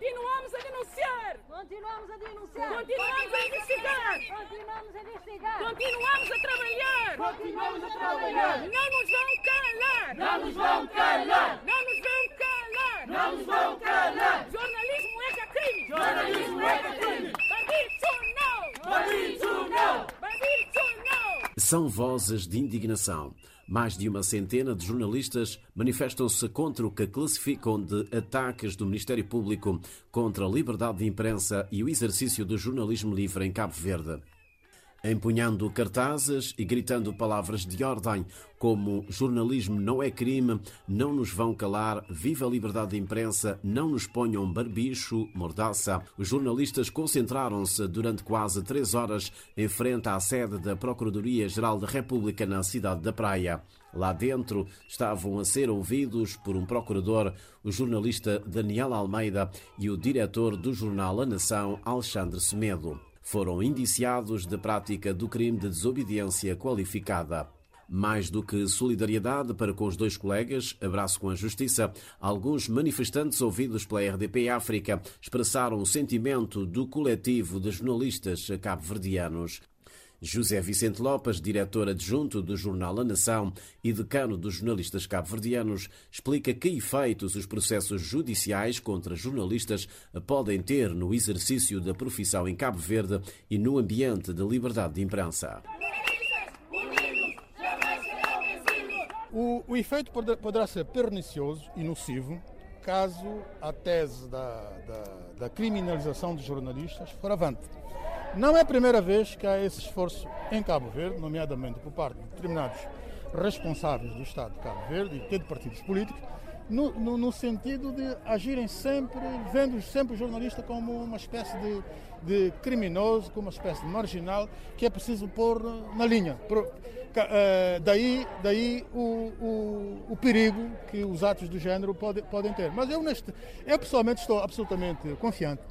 Continuamos a denunciar. Continuamos a denunciar. Continuamos a investigar. Continuamos a investigar. Continuamos a trabalhar. Continuamos a trabalhar. Não nos vão calar. Não nos vão calar. Não nos vão calar. Não nos vão calar. Jornalismo é crime. Jornalismo é crime. Bandido não. Bandido não. Bandido não. São vozes de indignação. Mais de uma centena de jornalistas manifestam-se contra o que classificam de ataques do Ministério Público contra a liberdade de imprensa e o exercício do jornalismo livre em Cabo Verde. Empunhando cartazes e gritando palavras de ordem como jornalismo não é crime, não nos vão calar, viva a liberdade de imprensa, não nos ponham barbicho, mordaça, os jornalistas concentraram-se durante quase três horas em frente à sede da Procuradoria-Geral da República na cidade da Praia. Lá dentro estavam a ser ouvidos por um procurador, o jornalista Daniel Almeida e o diretor do jornal A Nação, Alexandre Semedo foram indiciados de prática do crime de desobediência qualificada. Mais do que solidariedade para com os dois colegas, abraço com a justiça, alguns manifestantes ouvidos pela RDP África expressaram o sentimento do coletivo de jornalistas cabo-verdianos. José Vicente Lopes, diretor adjunto do jornal A Nação e decano dos jornalistas cabo-verdianos, explica que efeitos os processos judiciais contra jornalistas podem ter no exercício da profissão em Cabo Verde e no ambiente de liberdade de imprensa. O, o efeito poder, poderá ser pernicioso e nocivo caso a tese da, da, da criminalização de jornalistas for avante. Não é a primeira vez que há esse esforço em Cabo Verde, nomeadamente por parte de determinados responsáveis do Estado de Cabo Verde e de partidos políticos, no, no, no, sentido de agirem sempre, vendo sempre o jornalista como uma espécie de, de, criminoso, como uma espécie de marginal que é preciso pôr na linha. Uh, daí daí o, o, o, perigo que os atos do género pode, podem ter. Mas eu, neste, eu pessoalmente estou absolutamente confiante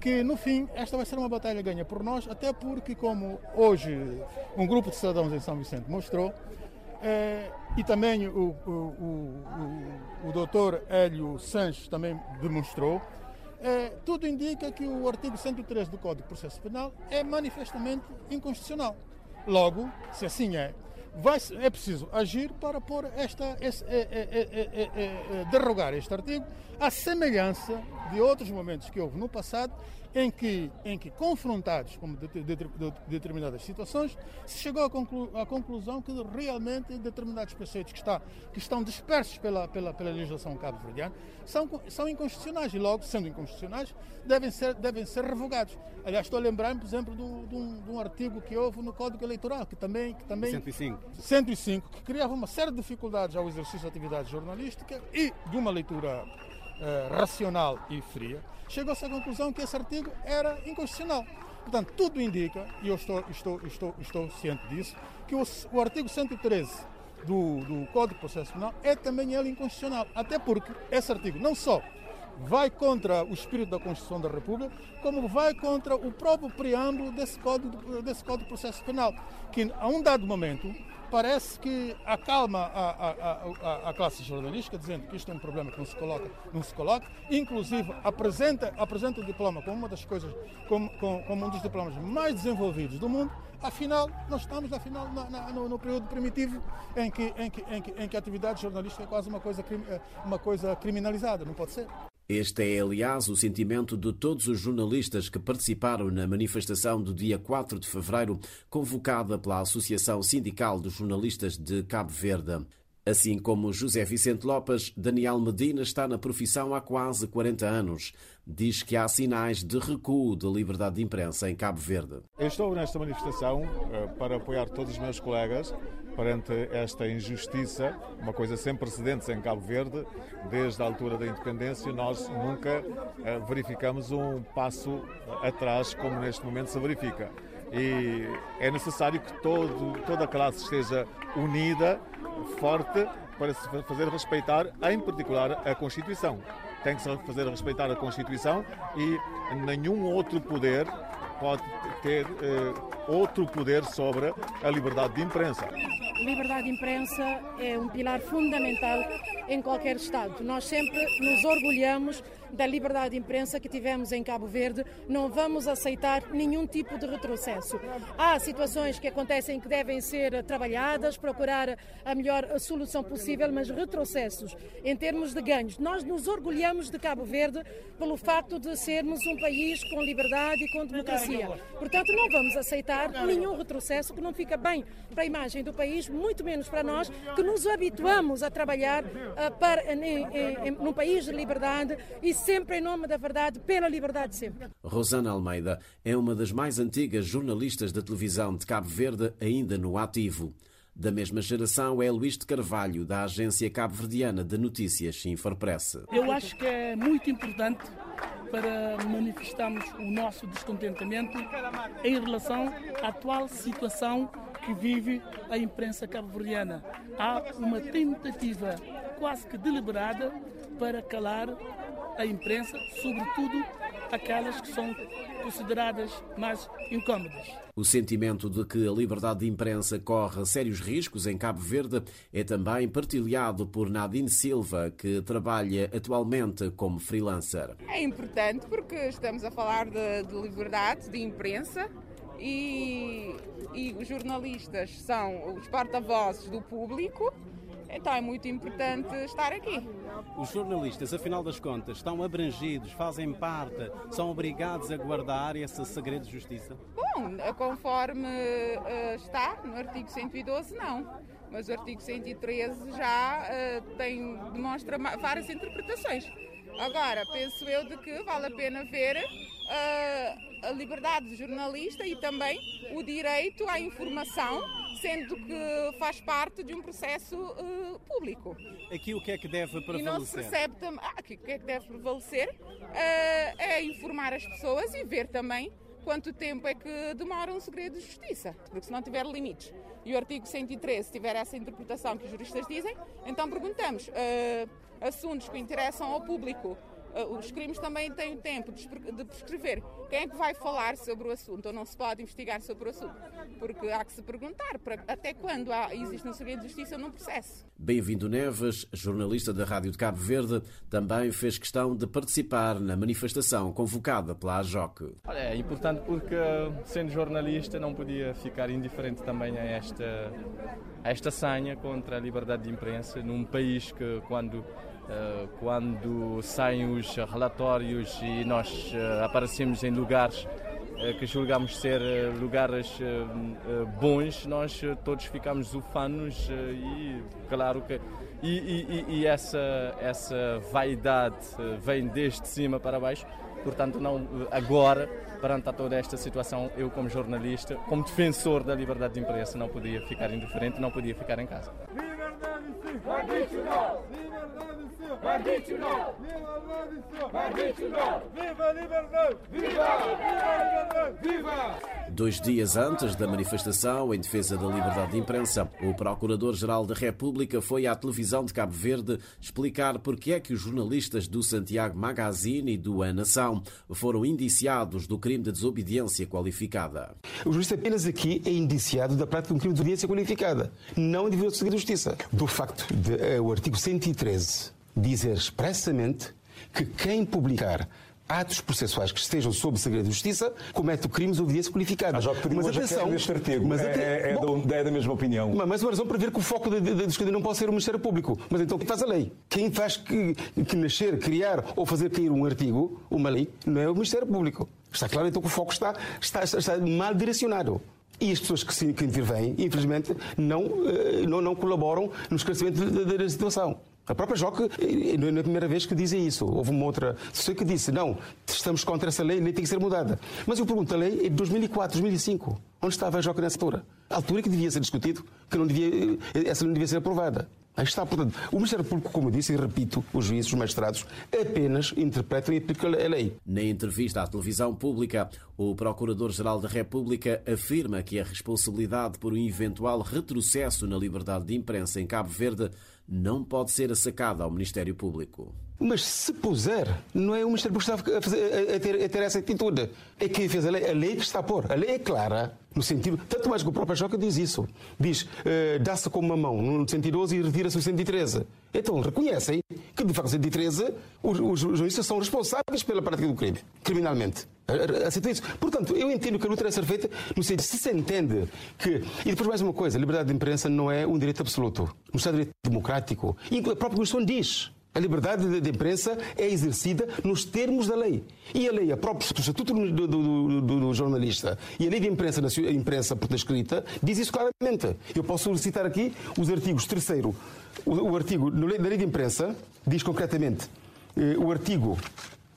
que no fim esta vai ser uma batalha ganha por nós, até porque, como hoje um grupo de cidadãos em São Vicente mostrou, é, e também o, o, o, o doutor Hélio Sanches também demonstrou, é, tudo indica que o artigo 103 do Código de Processo Penal é manifestamente inconstitucional. Logo, se assim é, vai, é preciso agir para pôr esta, esse, é, é, derrogar este artigo, à semelhança de outros momentos que houve no passado, em que, em que confrontados com de, de, de, determinadas situações, se chegou à, conclu, à, conclusão que realmente determinados preceitos que, está, que estão dispersos pela, pela, pela legislação cabo-verdiana são, são inconstitucionais e, logo, sendo inconstitucionais, devem ser, devem ser revogados. Aliás, estou a lembrar-me, por exemplo, um, de, um, de um, artigo que houve no Código Eleitoral, que também, que também 105. 105, que criava uma série de dificuldades ao exercício da atividade jornalística e de uma leitura uh, racional e fria, chegou-se à conclusão que esse artigo era inconstitucional. Portanto, tudo indica, e eu estou, estou, estou, estou ciente disso, que o, o artigo 113 do, do Código de Processo Penal é também ele inconstitucional. Até porque esse artigo não só vai contra o espírito da Constituição da República, como vai contra o próprio preâmbulo desse Código, desse Código de Processo Penal, que a um dado momento parece que acalma a, a, a, a, classe jornalística, dizendo que isto é um problema que não se coloca, não se coloca. inclusive apresenta, apresenta o diploma como uma das coisas, como, como, como um dos diplomas mais desenvolvidos do mundo, afinal, nós estamos afinal, na, na, no, no, período primitivo em que, em, que, em, que, em que a atividade jornalística é quase uma coisa, eh, uma coisa criminalizada, não pode ser. Este é, aliás, o sentimento de todos os jornalistas que participaram na manifestação do dia 4 de fevereiro, convocada pela Associação Sindical dos Jornalistas de Cabo Verde. Assim como José Vicente Lopes, Daniel Medina está na profissão há quase 40 anos. Diz que há sinais de recuo da liberdade de imprensa em Cabo Verde. Eu estou nesta manifestação uh, para apoiar todos os meus colegas perante esta injustiça, uma coisa sem precedentes em Cabo Verde. Desde a altura da independência, nós nunca uh, verificamos um passo atrás como neste momento se verifica. E é necessário que todo, toda a classe esteja unida forte para se fazer respeitar, em particular, a Constituição. Tem que se fazer respeitar a Constituição e nenhum outro poder pode ter eh, outro poder sobre a liberdade de imprensa. Liberdade de imprensa é um pilar fundamental em qualquer Estado. Nós sempre nos orgulhamos da liberdade de imprensa que tivemos em Cabo Verde, não vamos aceitar nenhum tipo de retrocesso. Há situações que acontecem que devem ser trabalhadas, procurar a melhor solução possível, mas retrocessos em termos de ganhos. Nós nos orgulhamos de Cabo Verde pelo facto de sermos um país com liberdade e com democracia. Portanto, não vamos aceitar nenhum retrocesso que não fica bem para a imagem do país, muito menos para nós que nos habituamos a trabalhar uh, para, em, em, em, num país de liberdade e sempre em nome da verdade, pela liberdade sempre. Rosana Almeida é uma das mais antigas jornalistas da televisão de Cabo Verde, ainda no ativo. Da mesma geração é Luís de Carvalho, da agência cabo-verdiana de notícias Infopress. Eu acho que é muito importante para manifestarmos o nosso descontentamento em relação à atual situação que vive a imprensa cabo-verdiana. Há uma tentativa quase que deliberada para calar a imprensa, sobretudo aquelas que são consideradas mais incômodas. O sentimento de que a liberdade de imprensa corre sérios riscos em Cabo Verde é também partilhado por Nadine Silva, que trabalha atualmente como freelancer. É importante porque estamos a falar de, de liberdade de imprensa e, e os jornalistas são os porta-vozes do público então é muito importante estar aqui. Os jornalistas, afinal das contas, estão abrangidos, fazem parte, são obrigados a guardar esse segredo de justiça? Bom, conforme uh, está no artigo 112, não. Mas o artigo 113 já uh, tem, demonstra várias interpretações. Agora, penso eu de que vale a pena ver uh, a liberdade do jornalista e também o direito à informação sendo que faz parte de um processo uh, público. Aqui o que é que deve prevalecer? E não se percebe também. Ah, o que é que deve prevalecer? Uh, é informar as pessoas e ver também quanto tempo é que demora um segredo de justiça, porque se não tiver limites e o artigo 113 tiver essa interpretação que os juristas dizem, então perguntamos uh, assuntos que interessam ao público os crimes também têm o tempo de prescrever. Quem é que vai falar sobre o assunto ou não se pode investigar sobre o assunto? Porque há que se perguntar para, até quando há, existe um segredo de justiça num processo. Bem-vindo Neves, jornalista da Rádio de Cabo Verde, também fez questão de participar na manifestação convocada pela AJOC. Olha, é importante porque, sendo jornalista, não podia ficar indiferente também a esta, a esta sanha contra a liberdade de imprensa num país que, quando quando saem os relatórios e nós eh, aparecemos em lugares eh, que julgamos ser lugares bons, nós todos ficamos ufanos e claro que e, e, e, essa essa vaidade vem desde cima para baixo, portanto não agora perante toda esta situação eu como jornalista, como defensor da liberdade de imprensa não podia ficar indiferente, não podia ficar em casa. Liberdade Bandido não! Bandido não! Viva a liberdade! Viva! Viva a liberdade! Viva! Dois dias antes da manifestação em defesa da liberdade de imprensa, o Procurador-Geral da República foi à televisão de Cabo Verde explicar porque é que os jornalistas do Santiago Magazine e do A Nação foram indiciados do crime de desobediência qualificada. O juiz apenas aqui é indiciado da prática de um crime de desobediência qualificada, não de violação da justiça. Do facto de uh, o artigo 113 dizer expressamente que quem publicar atos processuais que estejam sob segredo de justiça comete o crime de obediência qualificada. Mas, mas atenção, deste artigo mas é, é, é, bom, é, da mesma opinião. Mas uma razão para ver que o foco da discussão não pode ser o Ministério Público. Mas então quem faz a lei? Quem faz que, que nascer, criar ou fazer cair um artigo, uma lei, não é o Ministério Público. Está claro então que o foco está, está, está mal direcionado. E as pessoas que, se, que intervêm, infelizmente, não, eh, não, não colaboram no esclarecimento da, da situação. A própria JOC não é a primeira vez que dizem isso. Houve uma outra pessoa que disse: não, estamos contra essa lei, nem tem que ser mudada. Mas eu pergunto: a lei é de 2004, 2005. Onde estava a JOC nessa altura? A altura que devia ser discutido, que não devia, essa não devia ser aprovada. Aí está, portanto, o Ministério Público, como disse e repito, os juízes, os magistrados, apenas interpretam e aplicam a lei. Na entrevista à televisão pública, o Procurador-Geral da República afirma que a responsabilidade por um eventual retrocesso na liberdade de imprensa em Cabo Verde não pode ser assacada ao Ministério Público. Mas se puser, não é o Ministério Público que está a, fazer, a, ter, a, ter, essa atitude. É quem fez a lei, a lei que está a pôr. A lei é clara, no sentido. Tanto mais que o próprio Joca diz isso. Diz, uh, dá-se com uma mão no 112 e retira-se o 113. Então reconhecem que, de facto, o 113, os, os juízes são responsáveis pela prática do crime, criminalmente. Aceita isso. Portanto, eu entendo que a luta deve ser feita no sentido, se se entende que. E depois mais uma coisa: a liberdade de imprensa não é um direito absoluto. Estado de Direito Democrático, e a própria Constituição diz a liberdade de imprensa é exercida nos termos da lei. E a lei, a própria o Estatuto do, do, do, do, jornalista e a lei de imprensa, a imprensa por escrita, diz isso claramente. Eu posso citar aqui os artigos terceiro. O, o artigo da lei de imprensa diz concretamente, eh, o artigo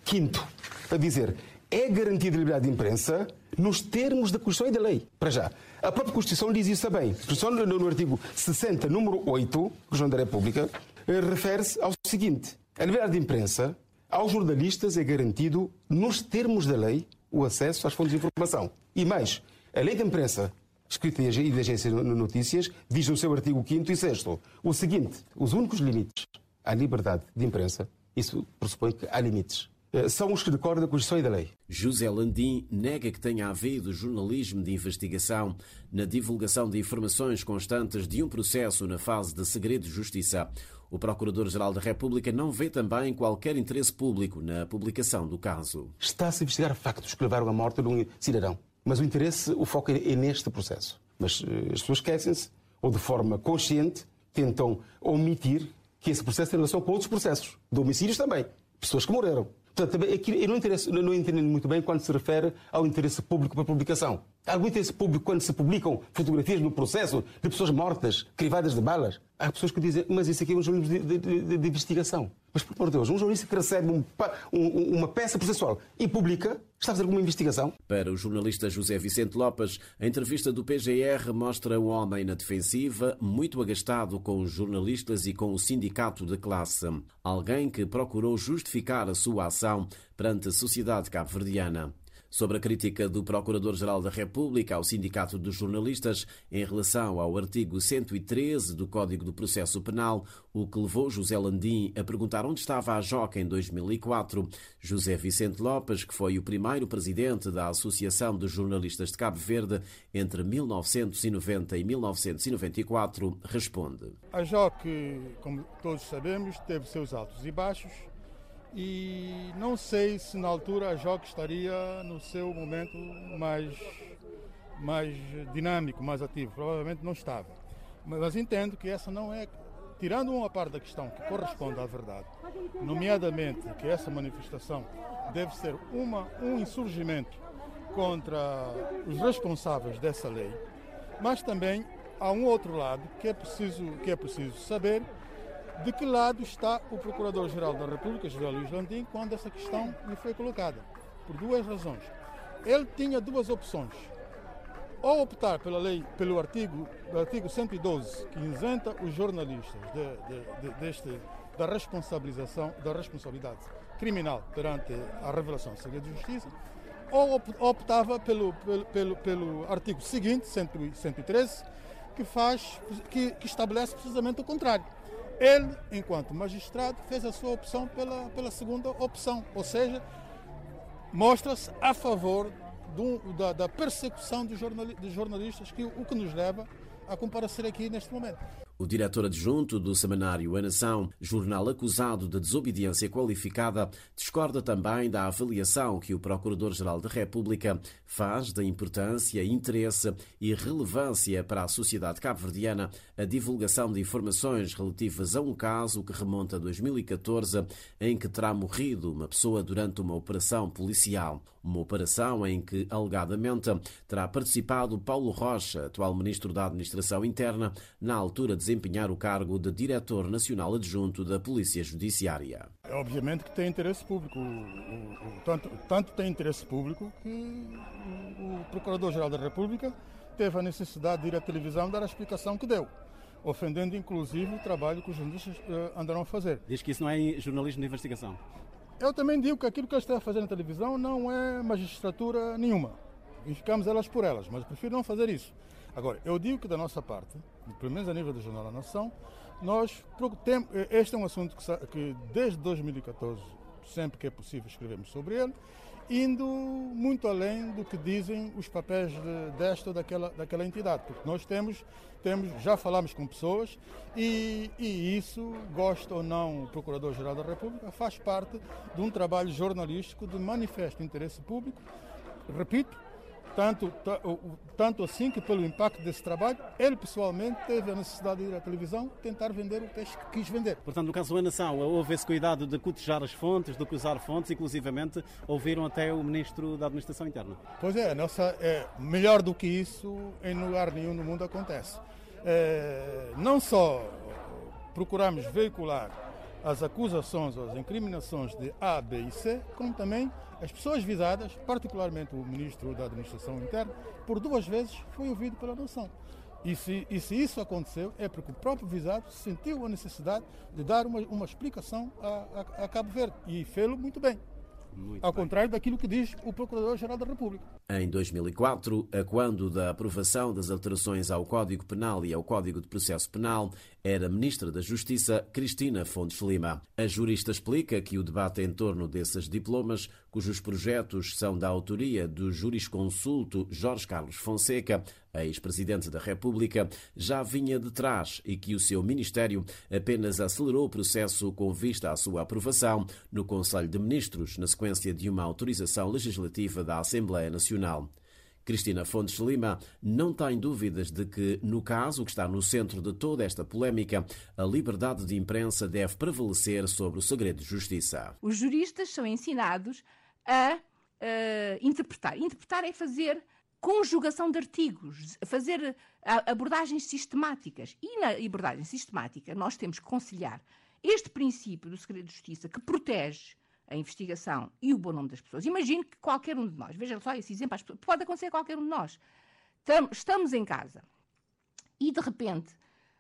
5 a dizer é garantida a liberdade de imprensa nos termos da Constituição e da lei. Para já. A própria Constituição diz isso também. Constituição, no, no artigo 60, número 8, Constituição da República, refere-se ao seguinte: a liberdade de imprensa aos jornalistas é garantido, nos termos da lei, o acesso às fontes de informação. E mais, a lei de imprensa, escrita e de agência de notícias, diz no seu artigo 5 e 6 o seguinte: os únicos limites à liberdade de imprensa, isso pressupõe que há limites eh, são os que decorrem da Constituição e da lei. José Landim nega que tenha havido jornalismo de investigação na divulgação de informações constantes de um processo na fase de segredo de justiça. O Procurador-Geral da República não vê também qualquer interesse público na publicação do caso. Está-se a investigar factos que levaram à morte de um cidadão. Mas o interesse, o foco é neste processo. Mas eh, as pessoas esquecem-se, ou de forma consciente, tentam omitir que esse processo tem relação com outros processos, de homicídios também, pessoas que morreram. Portanto, eu não, não entendo muito bem quando se refere ao interesse público para publicação. Algum interesse público quando se publicam fotografias no processo de pessoas mortas, crivadas de balas? Há pessoas que dizem, mas isso aqui é um jornalismo de, de, de, de investigação. Mas, por amor de Deus, um jornalista que recebe um, um, uma peça processual e publica, está a fazer alguma investigação? Para o jornalista José Vicente Lopes, a entrevista do PGR mostra um homem na defensiva, muito agastado com os jornalistas e com o sindicato de classe. Alguém que procurou justificar a sua ação perante a sociedade cabo-verdiana sobre a crítica do Procurador-Geral da República ao Sindicato dos Jornalistas em relação ao artigo 113 do Código do Processo Penal, o que levou José Landim a perguntar onde estava a Joca em 2004. José Vicente Lopes, que foi o primeiro presidente da Associação dos Jornalistas de Cabo Verde entre 1990 e 1994, responde. A Joca, como todos sabemos, teve seus altos e baixos e não sei se na altura a Joque estaria no seu momento mais, mais dinâmico, mais ativo. Provavelmente não estava. Mas entendo que essa não é, tirando uma parte da questão que corresponde à verdade, nomeadamente que essa manifestação deve ser uma, um insurgimento contra os responsáveis dessa lei, mas também há um outro lado que é preciso, que é preciso saber de que lado está o Procurador-Geral da República, José Luís Landim, quando essa questão lhe foi colocada? Por duas razões. Ele tinha duas opções. Ou optar pela lei, pelo artigo, artigo 112, que isenta os jornalistas de, de, de, deste, da responsabilização, da responsabilidade criminal perante a revelação segredo de justiça, ou optava pelo, pelo, pelo, pelo artigo seguinte, 113, que, faz, que, que estabelece precisamente o contrário ele, enquanto magistrado, fez a sua opção pela, pela segunda opção, ou seja, mostra-se a favor do, da, da, persecução dos, jornalistas, que o que nos leva a comparecer aqui neste momento. O diretor adjunto do semanário A Nação, jornal acusado de desobediência qualificada, discorda também da avaliação que o Procurador-Geral da República faz da importância, interesse e relevância para a sociedade cabo-verdiana a divulgação de informações relativas a um caso que remonta a 2014, em que terá morrido uma pessoa durante uma operação policial. Uma operação em que, alegadamente, terá participado Paulo Rocha, atual Ministro da Administração Interna, na altura de desempenhar o cargo de Diretor Nacional Adjunto da Polícia Judiciária. É obviamente que tem interesse público. O, o, o, tanto, tanto tem interesse público que o Procurador-Geral da República teve a necessidade de ir à televisão dar a explicação que deu ofendendo inclusive o trabalho que os jornalistas uh, andarão a fazer. Diz que isso não é jornalismo de investigação. Eu também digo que aquilo que eles estão a fazer na televisão não é magistratura nenhuma. Ficamos elas por elas, mas prefiro não fazer isso. Agora, eu digo que da nossa parte, pelo menos a nível do Jornal da Nação, Nós, tem, este é um assunto que, que desde 2014, sempre que é possível, escrevemos sobre ele indo muito além do que dizem os papéis de, desta ou daquela, daquela entidade, porque nós temos, temos já falamos com pessoas e, e isso, gosta ou não o Procurador-Geral da República, faz parte de um trabalho jornalístico de manifesto interesse público, repito, tanto, tanto assim que, pelo impacto desse trabalho, ele pessoalmente teve a necessidade de ir à televisão tentar vender o peixe que quis vender. Portanto, no caso da nação, houve esse cuidado de cotejar as fontes, de cruzar fontes, inclusivamente ouviram até o Ministro da Administração Interna. Pois é, nossa, é melhor do que isso, em lugar nenhum no mundo acontece. É, não só procuramos veicular as acusações ou as incriminações de A, B e C, como também as pessoas visadas, particularmente o Ministro da Administração Interna, por duas vezes foi ouvido pela nação. E se, e se isso aconteceu, é porque o próprio visado sentiu a necessidade de dar uma, uma explicação a, a, a Cabo Verde e fê-lo muito bem. Muito ao bem. contrário daquilo que diz o Procurador-Geral da República. Em 2004, a quando da aprovação das alterações ao Código Penal e ao Código de Processo Penal, era Ministra da Justiça Cristina Fontes Lima. A jurista explica que o debate em torno desses diplomas, cujos projetos são da autoria do jurisconsulto Jorge Carlos Fonseca, ex-presidente da República, já vinha de trás e que o seu ministério apenas acelerou o processo com vista à sua aprovação no Conselho de Ministros, na sequência de uma autorização legislativa da Assembleia Nacional. Cristina Fontes Lima não tem dúvidas de que, no caso que está no centro de toda esta polémica, a liberdade de imprensa deve prevalecer sobre o segredo de justiça. Os juristas são ensinados a uh, interpretar. Interpretar é fazer conjugação de artigos, fazer abordagens sistemáticas. E na abordagem sistemática nós temos que conciliar este princípio do segredo de justiça que protege a investigação e o bom nome das pessoas. Imagine que qualquer um de nós, veja só esse exemplo, pode acontecer a qualquer um de nós. Estamos em casa e de repente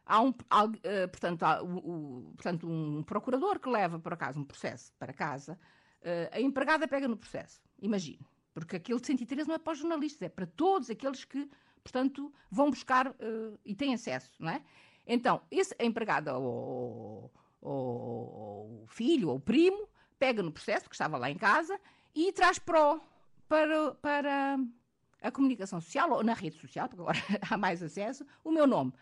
há um, há, uh, portanto, há, o, o, portanto, um procurador que leva, por acaso, um processo para casa, uh, a empregada pega no processo. Imagine. Porque aquele de 113 não é para os jornalistas, é para todos aqueles que, portanto, vão buscar uh, e têm acesso, não é? Então, esse, a empregada ou, o filho ou o primo pega no processo, que estava lá em casa, e traz para, para, para a comunicação social, ou na rede social, porque agora há mais acesso, o meu nome.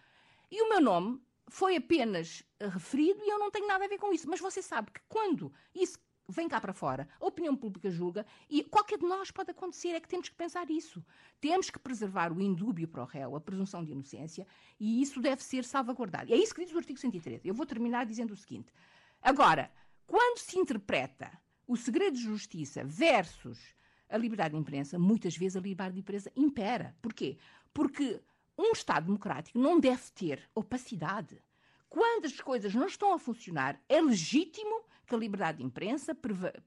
E o meu nome foi apenas referido e eu não tenho nada a ver com isso. Mas você sabe que quando isso vem cá para fora, a opinião pública julga e qualquer de nós pode acontecer, é que temos que pensar isso. Temos que preservar o indúbio para o réu, a presunção de inocência, e isso deve ser salvaguardado. E é isso que diz o artigo 113. Eu vou terminar dizendo o seguinte. Agora, quando se interpreta o segredo de justiça versus a liberdade de imprensa, muitas vezes a liberdade de imprensa impera. Porquê? Porque um Estado democrático não deve ter opacidade. Quando as coisas não estão a funcionar, é legítimo que a liberdade de imprensa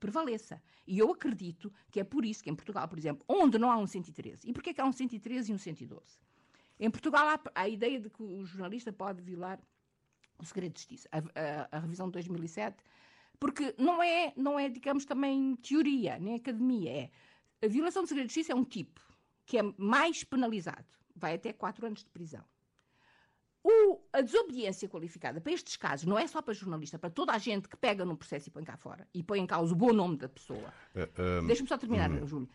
prevaleça. E eu acredito que é por isso que em Portugal, por exemplo, onde não há um 113, e porquê que há um 113 e um 112? Em Portugal há a ideia de que o jornalista pode violar o segredo de justiça, a, a, a revisão de 2007, porque não é, não é, digamos, também teoria, nem academia, é a violação do segredo de justiça é um tipo que é mais penalizado, vai até 4 anos de prisão. O, a desobediência qualificada para estes casos não é só para jornalista, para toda a gente que pega num processo e põe cá fora e põe em causa o bom nome da pessoa. Uh, eh, um, Deixa-me só terminar, uh, Júlio.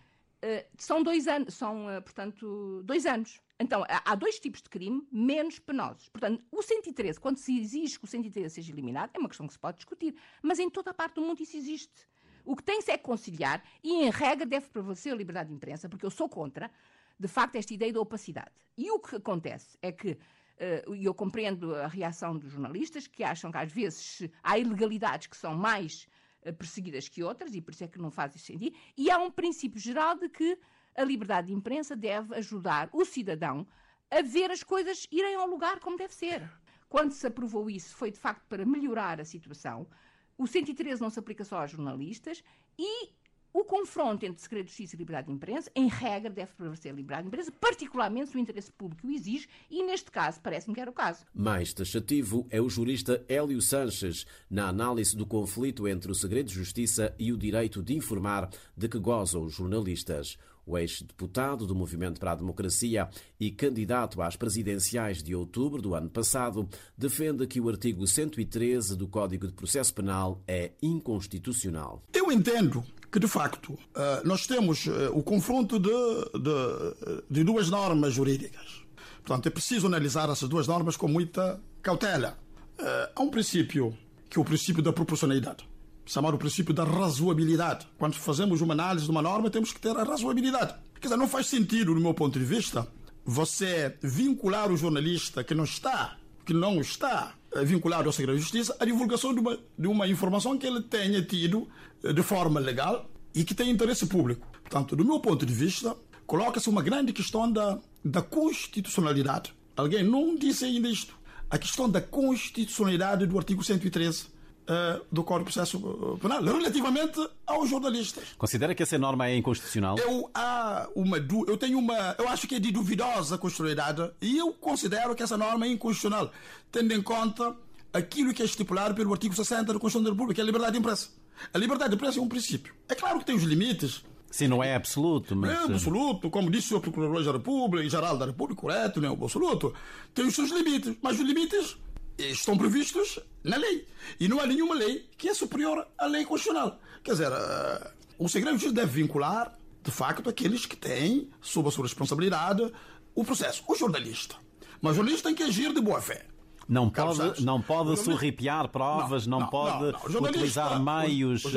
Uh, são dois anos, são, portanto, dois anos. Então, há dois tipos de crime menos penosos. Portanto, o 113, quando se exige que o 113 seja eliminado, é uma questão que se pode discutir. Mas em toda a parte do mundo isso existe. O que tem-se é conciliar e, em regra, deve prevalecer a liberdade de imprensa, porque eu sou contra, de facto, esta ideia da opacidade. E o que acontece é que eh, e eu compreendo a reação dos jornalistas que acham que às vezes há ilegalidades que são mais eh, perseguidas que outras e por isso é que não fazem sentido. E há um princípio geral de que a liberdade de imprensa deve ajudar o cidadão a ver as coisas irem ao lugar como deve ser. Quando se aprovou isso, foi de facto para melhorar a situação. O 113 não se aplica só aos jornalistas e o confronto entre segredo de justiça e liberdade de imprensa, em regra, deve prevalecer a liberdade de imprensa, particularmente se o interesse público o exige, e neste caso parece-me que era o caso. Mais taxativo é o jurista Hélio Sanches, na análise do conflito entre o segredo de justiça e o direito de informar de que gozam os jornalistas. O ex-deputado do Movimento para a Democracia e candidato às presidenciais de outubro do ano passado defende que o artigo 113 do Código de Processo Penal é inconstitucional. Eu entendo que, de facto, eh, nós temos eh, o confronto de, de, de duas normas jurídicas. Portanto, é preciso analisar essas duas normas com muita cautela. Eh, há um princípio, que é o princípio da proporcionalidade chamado o princípio da razoabilidade. Quando fazemos uma análise de uma norma, temos que ter a razoabilidade. Quer dizer, não faz sentido, do meu ponto de vista, você vincular o jornalista que não está, que não está vinculado ao segredo de justiça, à divulgação de uma, de uma informação que ele tenha tido de forma legal e que tem interesse público. Portanto, do meu ponto de vista, coloca-se uma grande questão da, da constitucionalidade. Alguém não disse ainda isto. A questão da constitucionalidade do artigo 113 Uh, do Código de Processo Penal relativamente aos jornalistas. Considera que essa norma é inconstitucional? Eu, há uma, eu tenho uma. Eu acho que é de duvidosa constitucionalidade e eu considero que essa norma é inconstitucional, tendo em conta aquilo que é estipulado pelo artigo 60 da Constituição da República, que é a liberdade de imprensa. A liberdade de imprensa é um princípio. É claro que tem os limites. Sim, não é absoluto, mas. Não é absoluto, como disse o Procurador da República, geral da República, correto, não é absoluto. Tem os seus limites, mas os limites estão previstos na lei. E não há nenhuma lei que é superior à lei constitucional. Quer dizer, uh, o segredo de justiça deve vincular, de facto, aqueles que têm, sob a sua responsabilidade, o processo. O jornalista. Mas o jornalista tem que agir de boa fé. Não pode, não pode surripiar provas, não, não, não pode não, utilizar meios, o, o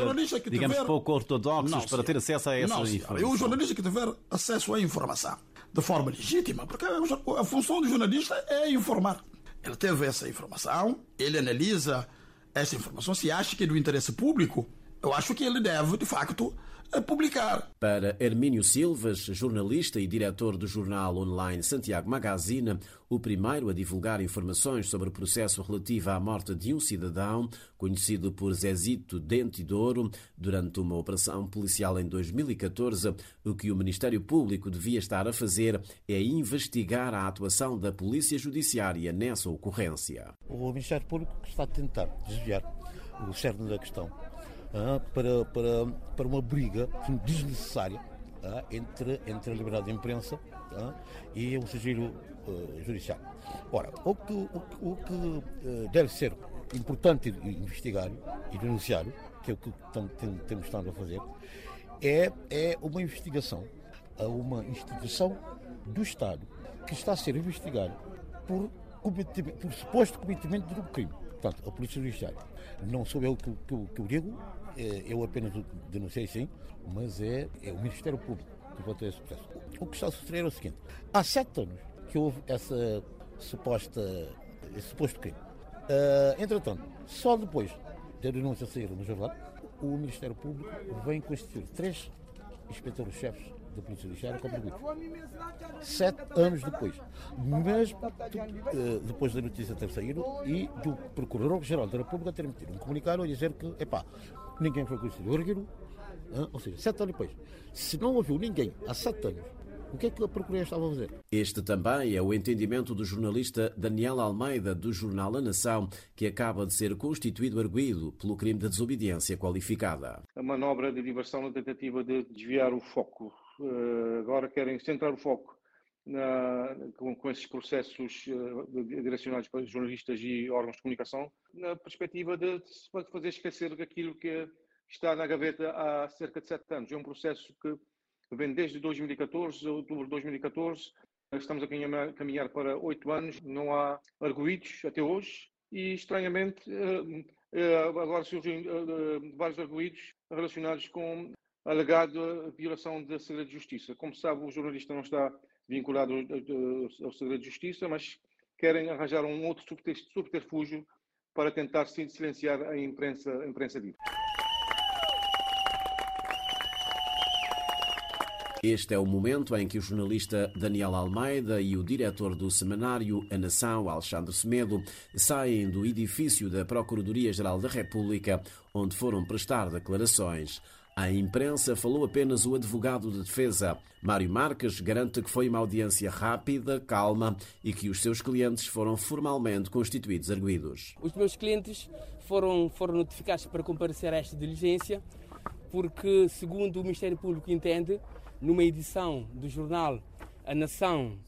digamos, tiver... pouco ortodoxos para ter acesso a essa informação. O jornalista que tiver acesso à informação de forma legítima, porque a função do jornalista é informar. Ele teve essa informação, ele analisa essa informação, se acha que é do interesse público, eu acho que ele deve, de facto, publicar. Para Hermínio Silvas, jornalista e diretor do jornal online Santiago Magazine, o primeiro a divulgar informações sobre o processo relativo à morte de um cidadão, conhecido por Zezito Dente de Ouro, durante uma operação policial em 2014, o que o Ministério Público devia estar a fazer é investigar a atuação da Polícia Judiciária nessa ocorrência. O Ministério Público está a tentar desviar o cerne da questão para, para, para uma briga desnecessária ah, entre, entre a liberdade de imprensa ah, e o sigilo judicial. Ora, o que, o, o que deve ser importante investigar e denunciar, que é o que temos estado a fazer, é, é uma investigação a uma instituição do Estado que está a ser investigada por, por suposto cometimento de um crime. Portanto, a Polícia Judiciária. Não sou eu que, que, que o digo, eu apenas denunciei sim, mas é, é o Ministério Público que votou esse processo. O que está a suceder é o seguinte: há sete anos que houve essa suposta, esse suposto crime. Uh, entretanto, só depois da denúncia sair no jornal, o Ministério Público vem constituir três inspetores-chefes da Polícia Judiciária contribuídos. Sete anos depois, mesmo uh, depois da notícia ter saído e do Procurador-Geral da República ter emitido um comunicado a dizer que, epá, ninguém foi conhecido erguido, ou seja, sete anos depois. Se não ouviu ninguém há sete anos, o que é que a Procuradoria estava a fazer? Este também é o entendimento do jornalista Daniel Almeida, do jornal A Nação, que acaba de ser constituído arguído pelo crime de desobediência qualificada. A manobra de diversão na tentativa de desviar o foco. Uh, agora querem centrar o foco na, com, com, esses processos uh, direcionados para jornalistas e órgãos de comunicação, na perspectiva de, de fazer esquecer aquilo que está na gaveta há cerca de sete anos. É um processo que vem desde 2014, outubro de 2014. Estamos a caminhar para oito anos, não há arguídos até hoje e, estranhamente, eh, eh, agora surgem vários arguídos relacionados com alegada violação da segredo de justiça. Como sabe, o jornalista não está vinculado ao segredo de justiça, mas querem arranjar um outro subterfúgio para tentar silenciar a imprensa, a imprensa livre. Este é o momento em que o jornalista Daniel Almeida e o diretor do semanário A Nação, Alexandre Semedo, saem do edifício da Procuradoria-Geral da República, onde foram prestar declarações. À imprensa falou apenas o advogado de defesa. Mário Marques garante que foi uma audiência rápida, calma e que os seus clientes foram formalmente constituídos arguídos. Os meus clientes foram, foram notificados para comparecer a esta diligência porque, segundo o Ministério Público entende, numa edição do jornal A Nação,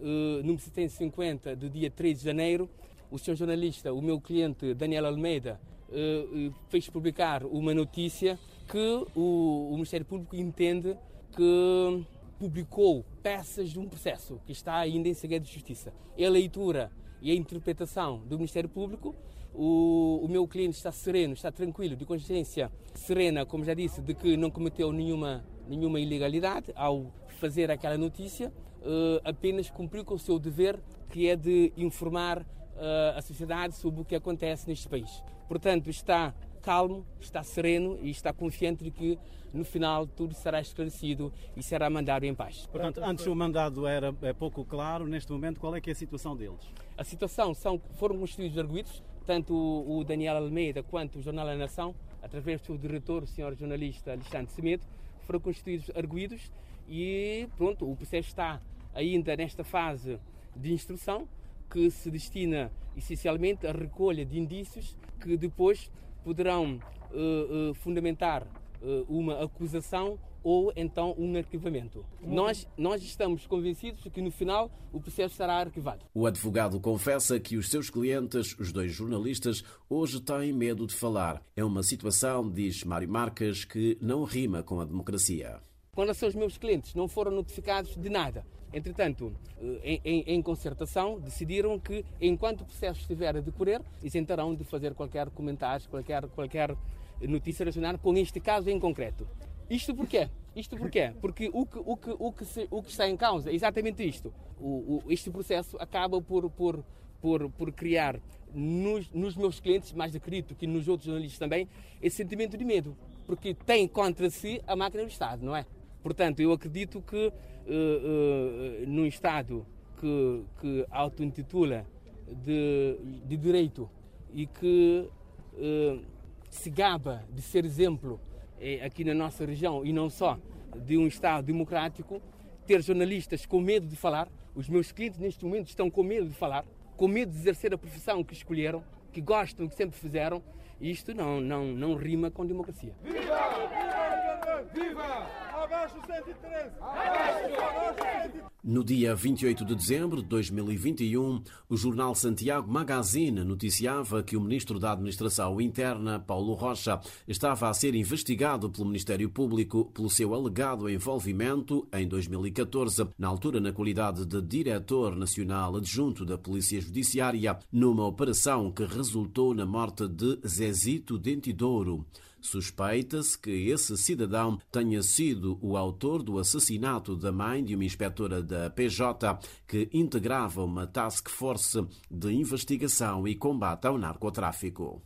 uh, número 750, do dia 3 de janeiro, o senhor jornalista, o meu cliente Daniel Almeida, uh, fez publicar uma notícia que o, o Ministério Público entende que publicou peças de um processo que está ainda em segredo de justiça. É a leitura e a interpretação do Ministério Público o, o, meu cliente está sereno, está tranquilo, de consciência serena, como já disse, de que não cometeu nenhuma, nenhuma ilegalidade ao fazer aquela notícia, uh, apenas cumpriu com o seu dever, que é de informar uh, a sociedade sobre o que acontece neste país. Portanto, está calmo, está sereno e está confiante de que no final tudo será esclarecido e será mandado em paz. Portanto, antes o mandado era é pouco claro, neste momento qual é que é a situação deles? A situação são foram constituídos arguidos, tanto o Daniel Almeida quanto o Jornal da Nação, através do seu diretor, o senhor jornalista Alexandre Semedo, foram constituídos arguídos e pronto, o processo está ainda nesta fase de instrução que se destina essencialmente à recolha de indícios que depois poderão uh, uh, fundamentar uh, uma acusação ou então um arquivamento. Nós, nós estamos convencidos que no final o processo será arquivado. O advogado confessa que os seus clientes, os dois jornalistas, hoje têm medo de falar. É uma situação, diz Mário Marques, que não rima com a democracia. Com relação aos meus clientes, não foram notificados de nada. Entretanto, em, em, em, concertação, decidiram que, enquanto o processo estiver a decorrer, isentarão de fazer qualquer comentário, qualquer, qualquer notícia relacionada com este caso em concreto. Isto porquê? Isto porquê? Porque o que, o que, o que, se, o que está em causa é exatamente isto. O, o, este processo acaba por, por, por, por criar nos, nos, meus clientes, mais acredito que nos outros jornalistas também, esse sentimento de medo. Porque tem contra si a máquina do Estado, não é? Portanto, eu acredito que uh, uh, num Estado que, que auto-intitula de, de direito e que uh, se gaba de ser exemplo eh, aqui na nossa região e não só de um Estado democrático, ter jornalistas com medo de falar, os meus clientes neste momento estão com medo de falar, com medo de exercer a profissão que escolheram, que gostam, que sempre fizeram, isto não, não, não rima com democracia. Viva! Viva! Viva! Abaixo 113! Abaixo 113! No dia 28 de dezembro de 2021, o jornal Santiago Magazine noticiava que o ministro da Administração Interna, Paulo Rocha, estava a ser investigado pelo Ministério Público pelo seu alegado envolvimento, em 2014, na altura na qualidade de diretor nacional adjunto da Polícia Judiciária, numa operação que resultou na morte de Zezito Dentidouro. Suspeita-se que esse cidadão tenha sido o autor do assassinato da mãe de uma inspetora da PJ que integrava uma task force de investigação e combate ao narcotráfico.